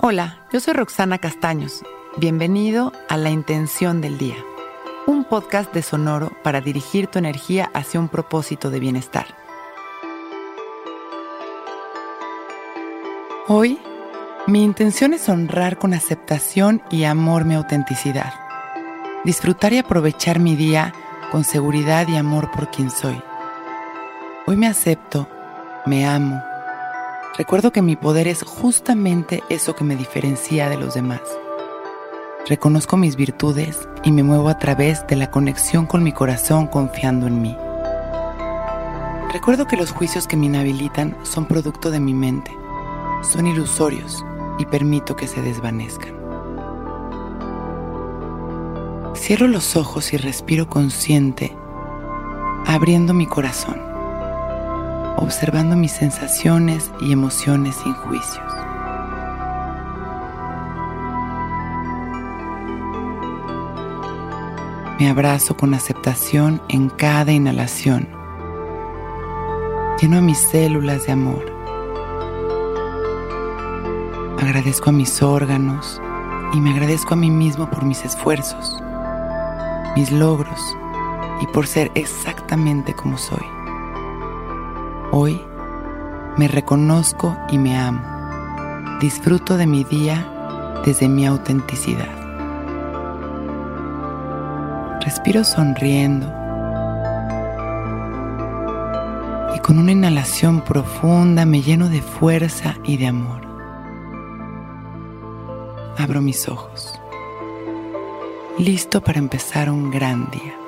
Hola, yo soy Roxana Castaños. Bienvenido a La Intención del Día, un podcast de Sonoro para dirigir tu energía hacia un propósito de bienestar. Hoy, mi intención es honrar con aceptación y amor mi autenticidad, disfrutar y aprovechar mi día con seguridad y amor por quien soy. Hoy me acepto, me amo Recuerdo que mi poder es justamente eso que me diferencia de los demás. Reconozco mis virtudes y me muevo a través de la conexión con mi corazón confiando en mí. Recuerdo que los juicios que me inhabilitan son producto de mi mente, son ilusorios y permito que se desvanezcan. Cierro los ojos y respiro consciente, abriendo mi corazón observando mis sensaciones y emociones sin juicios. Me abrazo con aceptación en cada inhalación. Lleno a mis células de amor. Agradezco a mis órganos y me agradezco a mí mismo por mis esfuerzos, mis logros y por ser exactamente como soy. Hoy me reconozco y me amo. Disfruto de mi día desde mi autenticidad. Respiro sonriendo y con una inhalación profunda me lleno de fuerza y de amor. Abro mis ojos, listo para empezar un gran día.